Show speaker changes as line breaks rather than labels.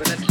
open it.